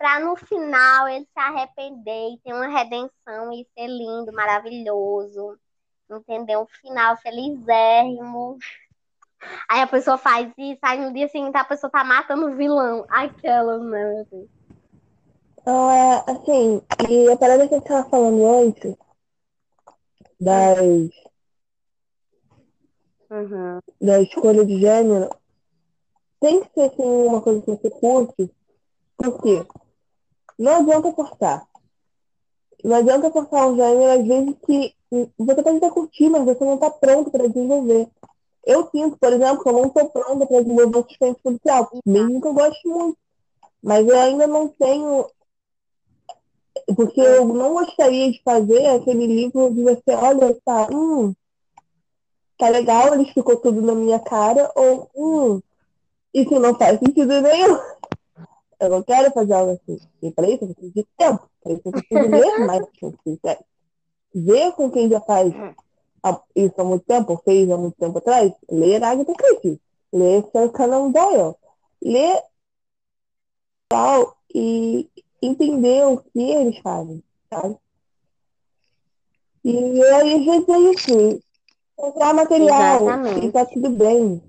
para no final ele se arrepender e ter uma redenção e ser lindo, maravilhoso. Entendeu? Um final felizérrimo. Aí a pessoa faz isso, aí no dia seguinte a pessoa tá matando o vilão. Aquela, né, meu Deus. Então, é, assim, e a parada que a gente tava falando antes, das, uhum. da escolha de gênero, tem que ser assim, uma coisa que você curte, porque não adianta forçar. Não adianta forçar um gênero, às vezes, que você pode até curtir, mas você não está pronto para desenvolver. Eu sinto, por exemplo, que eu não estou pronta para desenvolver um suspense policial, mesmo que eu goste muito. Mas eu ainda não tenho porque eu não gostaria de fazer aquele livro de você, olha, tá, hum, tá legal, ele ficou tudo na minha cara, ou, hum, isso não faz sentido nenhum. Eu não quero fazer algo assim. E para isso eu preciso de tempo. Para isso eu preciso ler mais. Ver com quem já faz isso há muito tempo, fez há muito tempo atrás, ler Agatha Christie, ler Sir Conan Doyle, ler tal e entender o que eles fazem, sabe? E aí, às vezes, é isso. Comprar material Exatamente. e tá tudo bem.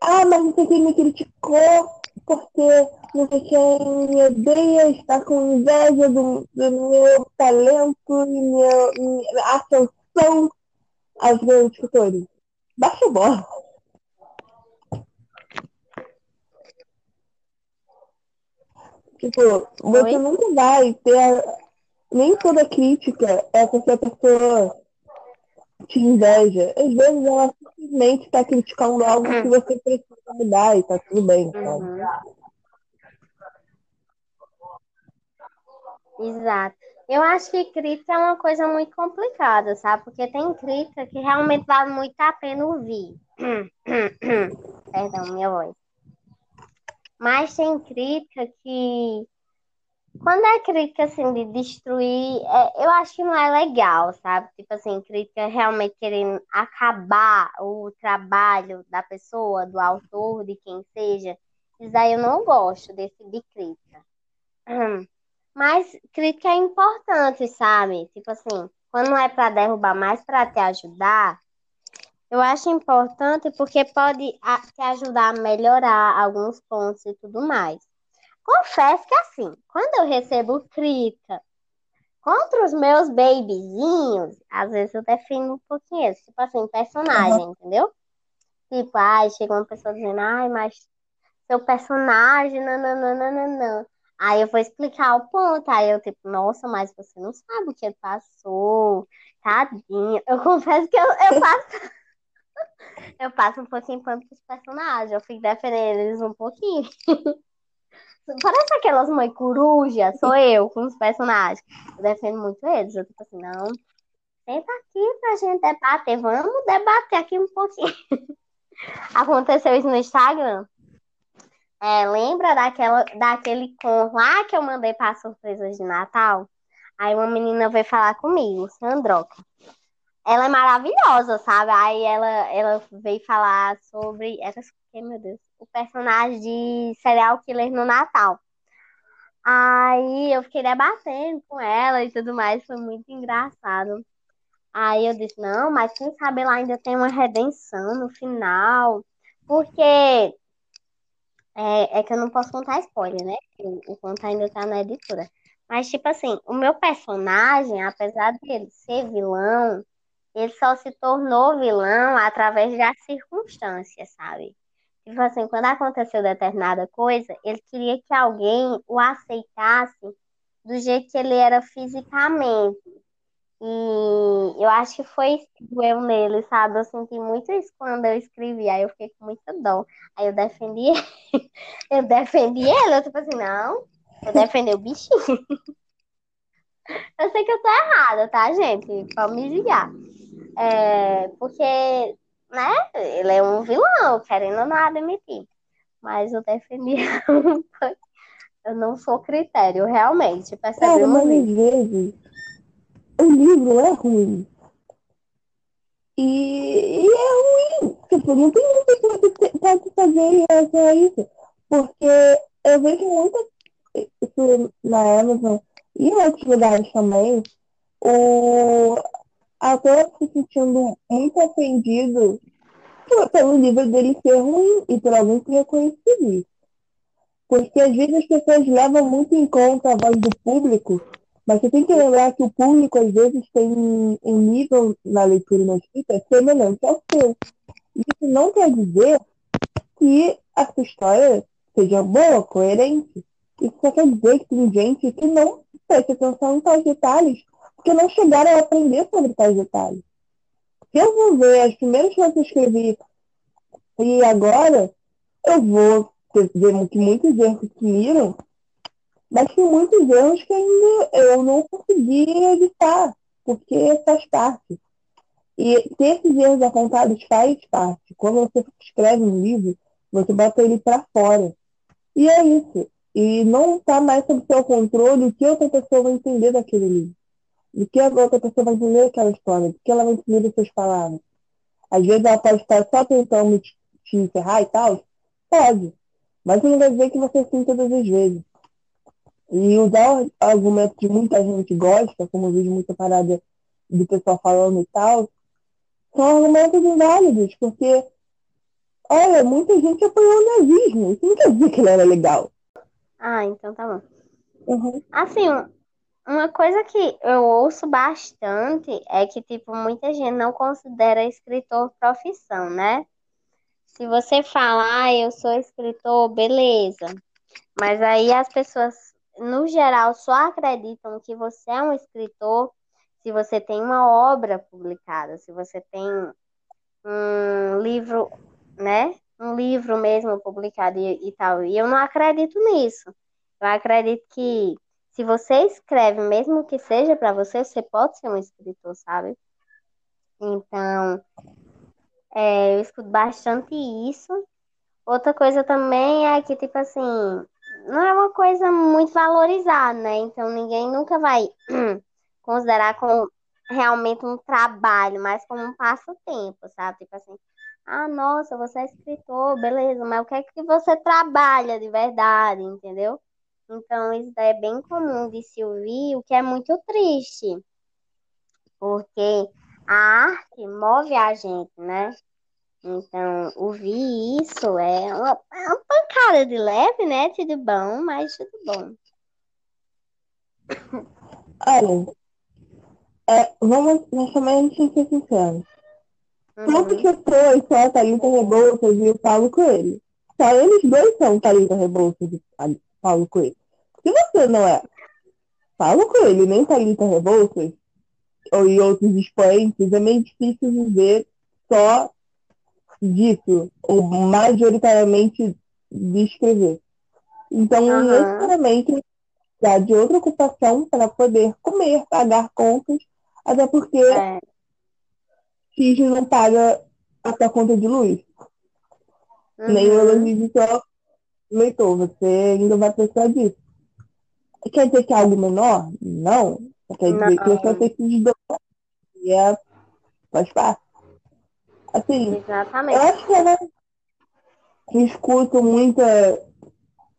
Ah, mas você que me criticou porque você me odeia, está com inveja do, do meu talento e meu, minha ascensão aos meus escritores. Baixa a bola. Tipo, você Oi? nunca vai ter. Nem toda crítica é porque a pessoa te inveja. Às vezes ela simplesmente está criticando algo que você precisa mudar e tá tudo bem, sabe? Exato. Eu acho que crítica é uma coisa muito complicada, sabe? Porque tem crítica que realmente vale muito a pena ouvir. Perdão, minha voz. Mas tem crítica que. Quando é crítica assim de destruir, é, eu acho que não é legal, sabe? Tipo assim, crítica realmente querendo acabar o trabalho da pessoa, do autor, de quem seja. Isso aí eu não gosto desse de crítica. Mas crítica é importante, sabe? Tipo assim, quando não é para derrubar, mais para te ajudar, eu acho importante porque pode te ajudar a melhorar alguns pontos e tudo mais. Confesso que assim, quando eu recebo crítica contra os meus babyzinhos, às vezes eu defino um pouquinho isso, tipo assim, personagem, entendeu? Tipo, ai, chega uma pessoa dizendo, ai, mas seu personagem, nananana. Aí eu vou explicar o ponto, aí eu tipo, nossa, mas você não sabe o que ele passou, tadinho. Eu confesso que eu, eu passo eu passo um pouquinho pano pros personagens. Eu fico defendendo eles um pouquinho. Parece aquelas mães corujas, sou eu com os personagens. Eu defendo muito eles. Eu fico assim, não. Senta aqui pra gente debater. Vamos debater aqui um pouquinho. Aconteceu isso no Instagram. É, lembra daquela, daquele conto lá que eu mandei para surpresas de Natal? Aí uma menina veio falar comigo, Sandroca ela é maravilhosa, sabe? Aí ela, ela veio falar sobre. Era, meu Deus, o personagem de serial killer no Natal. Aí eu fiquei debatendo com ela e tudo mais, foi muito engraçado. Aí eu disse, não, mas quem sabe ela ainda tem uma redenção no final. Porque é, é que eu não posso contar spoiler, né? O, o conto ainda tá na editora. Mas, tipo assim, o meu personagem, apesar de ele ser vilão, ele só se tornou vilão através das circunstâncias, sabe? Tipo assim, quando aconteceu determinada coisa, ele queria que alguém o aceitasse do jeito que ele era fisicamente. E eu acho que foi isso que doeu nele, sabe? Eu senti muito isso quando eu escrevi, aí eu fiquei com muita dó. Aí eu defendi ele, eu defendi ele, eu tipo assim, não, eu defendi o bichinho. Eu sei que eu tô errada, tá, gente? Pode me ligar. É, porque, né, ele é um vilão, querendo ou não admitir. Mas eu defendi Eu não sou critério, realmente. Cara, mas às vezes o livro é ruim. E, e é ruim. Tipo, não tem muito que pode fazer em relação a isso. Porque eu vejo muito isso na Amazon e em outros lugares também. O autor se sentindo muito ofendido pelo livro dele ser ruim e por alguém que reconhecido isso. Porque às vezes as pessoas levam muito em conta a voz do público, mas você tem que lembrar que o público às vezes tem um nível na leitura e na escrita semelhante ao seu. Isso não quer dizer que a sua história seja boa, coerente. Isso só quer dizer que tem gente que não presta atenção em tais detalhes, porque não chegaram a aprender sobre tais detalhes. Se eu vou ver as primeiras coisas que eu escrevi e agora, eu vou ver que muitos erros sumiram, mas tem muitos erros que ainda eu não consegui evitar, porque faz parte. E ter esses erros apontados faz parte. Quando você escreve um livro, você bota ele para fora. E é isso. E não está mais sob seu controle o que outra pessoa vai entender daquele livro. O que a outra pessoa vai entender daquela história. O que ela vai entender das suas palavras. Às vezes ela pode estar só tentando te, encerrar e tal. Pode. Mas não vai dizer que você sim todas as vezes. E usar o argumento que muita gente gosta, como eu vejo muita parada do pessoal falando e tal, são argumentos inválidos, porque, olha, muita gente apoiou o nazismo. Isso não quer dizer que ele era legal. Ah, então tá bom. Uhum. Assim, uma coisa que eu ouço bastante é que, tipo, muita gente não considera escritor profissão, né? Se você falar, ah, eu sou escritor, beleza. Mas aí as pessoas, no geral, só acreditam que você é um escritor se você tem uma obra publicada, se você tem um livro, né? Um livro mesmo publicado e, e tal. E eu não acredito nisso. Eu acredito que se você escreve, mesmo que seja para você, você pode ser um escritor, sabe? Então, é, eu escuto bastante isso. Outra coisa também é que, tipo assim, não é uma coisa muito valorizada, né? Então ninguém nunca vai considerar como realmente um trabalho, mas como um passatempo, sabe? Tipo assim, ah, nossa, você é escritor, beleza, mas o que é que você trabalha de verdade, entendeu? Então, isso daí é bem comum de se ouvir, o que é muito triste, porque a arte move a gente, né? Então, ouvir isso é uma, é uma pancada de leve, né? Tudo bom, mas tudo bom. Olha, é, vamos, nós também gente ser sinceros. Uhum. Tanto que sou só a Thalita Rebouças e o Paulo Coelho. Só eles dois são Thalita Rebouças e Paulo Coelho. Se você não é Paulo Coelho nem Thalita Rebouças, ou e outros expoentes, é meio difícil viver só disso, ou majoritariamente de escrever. Então, Aham. necessariamente, precisar de outra ocupação para poder comer, pagar contas, até porque É, X não paga a sua conta de luz. Nem o uhum. elogio seu leitor, você ainda vai precisar disso. Quer dizer que é algo menor? Não. Quer dizer que você Não, tem que desdobrar. E é, faz parte. Assim, eu exatamente. acho que eu escuto muita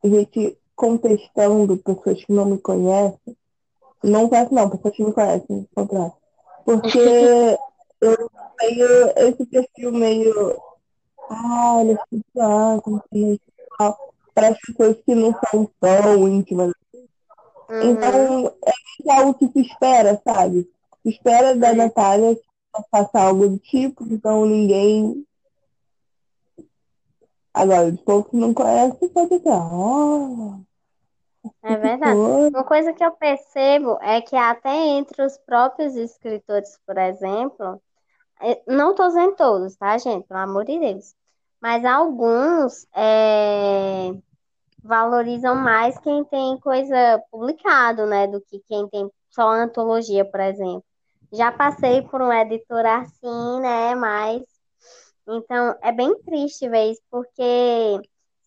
gente contestando pessoas que não me conhecem. Não conhecem não, pessoas que me conhecem, contrário. Porque eu tenho esse perfil meio. Ah, ele é como que tal. Para as pessoas que não são tão íntimas. Uhum. Então, é algo que se espera, sabe? Se espera da. Natália faça algo do tipo, então ninguém. Agora, os poucos que não conhecem, pode dizer, ó. É verdade. foi. Uma coisa que eu percebo é que até entre os próprios escritores, por exemplo, eh, não estou dizendo todos, tá, gente? Pelo amor de Deus. Mas alguns eh, valorizam mais quem tem coisa publicado, né, do que quem tem só antologia, por exemplo. Já passei por um editor assim, né, mas então é bem triste ver isso, porque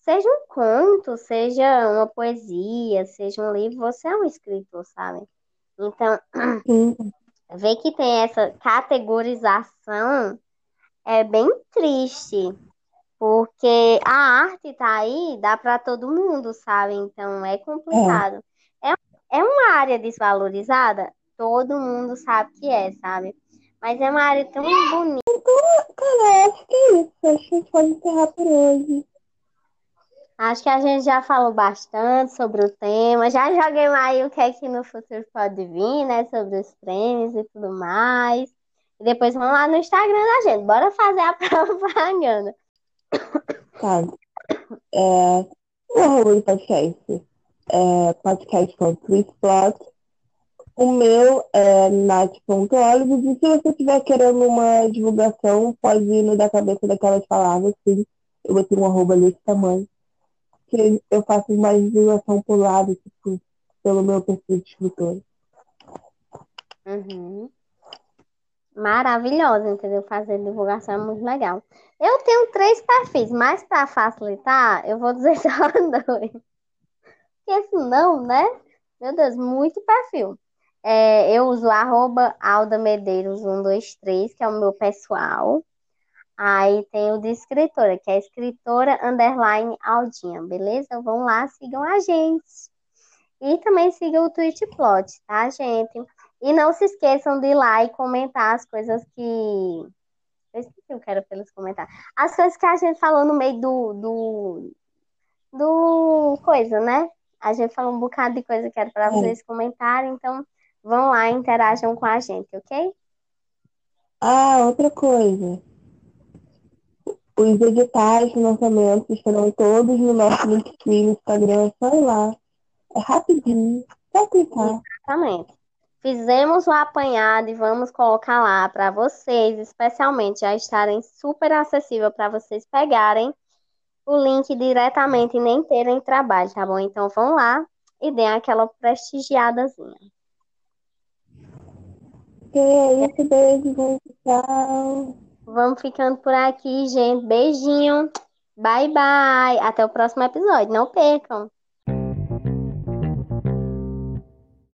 seja um conto, seja uma poesia, seja um livro, você é um escritor, sabe? Então, ver que tem essa categorização é bem triste, porque a arte tá aí, dá para todo mundo, sabe? Então é complicado. É, é uma área desvalorizada? Todo mundo sabe que é, sabe? Mas é uma área tão bonita. cara, acho que é isso. Acho que a gente pode encerrar por hoje. Acho que a gente já falou bastante sobre o tema. Já joguei aí o que é que no futuro pode vir, né? Sobre os prêmios e tudo mais. E depois vamos lá no Instagram da gente. Bora fazer a propaganda. Tá. É, o do podcast é podcast.twitplot. O meu é nath.olives. E se você estiver querendo uma divulgação, pode ir no da cabeça daquelas palavras, sim. Eu botei um arroba desse tamanho. Que eu faço mais divulgação por lado, tipo, pelo meu perfil de escritor. Uhum. Maravilhosa, entendeu? Fazer divulgação é muito legal. Eu tenho três perfis, mas para facilitar, eu vou dizer só dois. Porque senão, né? Meu Deus, muito perfil. É, eu uso arroba Alda Medeiros 123, que é o meu pessoal. Aí tem o de escritora, que é escritora underline Aldinha, beleza? Vão lá, sigam a gente. E também sigam o Twitchplot, tá, gente? E não se esqueçam de ir lá e comentar as coisas que. Eu esqueci o que era pra eles comentar. As coisas que a gente falou no meio do, do, do coisa, né? A gente falou um bocado de coisa que era para vocês comentarem, então vão lá e interajam com a gente, ok? Ah, outra coisa. Os editais de lançamento estarão todos no nosso Linktree no Instagram. É só ir lá. É rapidinho. Só clicar. Exatamente. Fizemos o apanhado e vamos colocar lá para vocês, especialmente, já estarem super acessível para vocês pegarem o link diretamente e nem terem trabalho, tá bom? Então vão lá e deem aquela prestigiadazinha. Isso, beijo. Tchau. Vamos ficando por aqui, gente. Beijinho. Bye, bye. Até o próximo episódio. Não percam.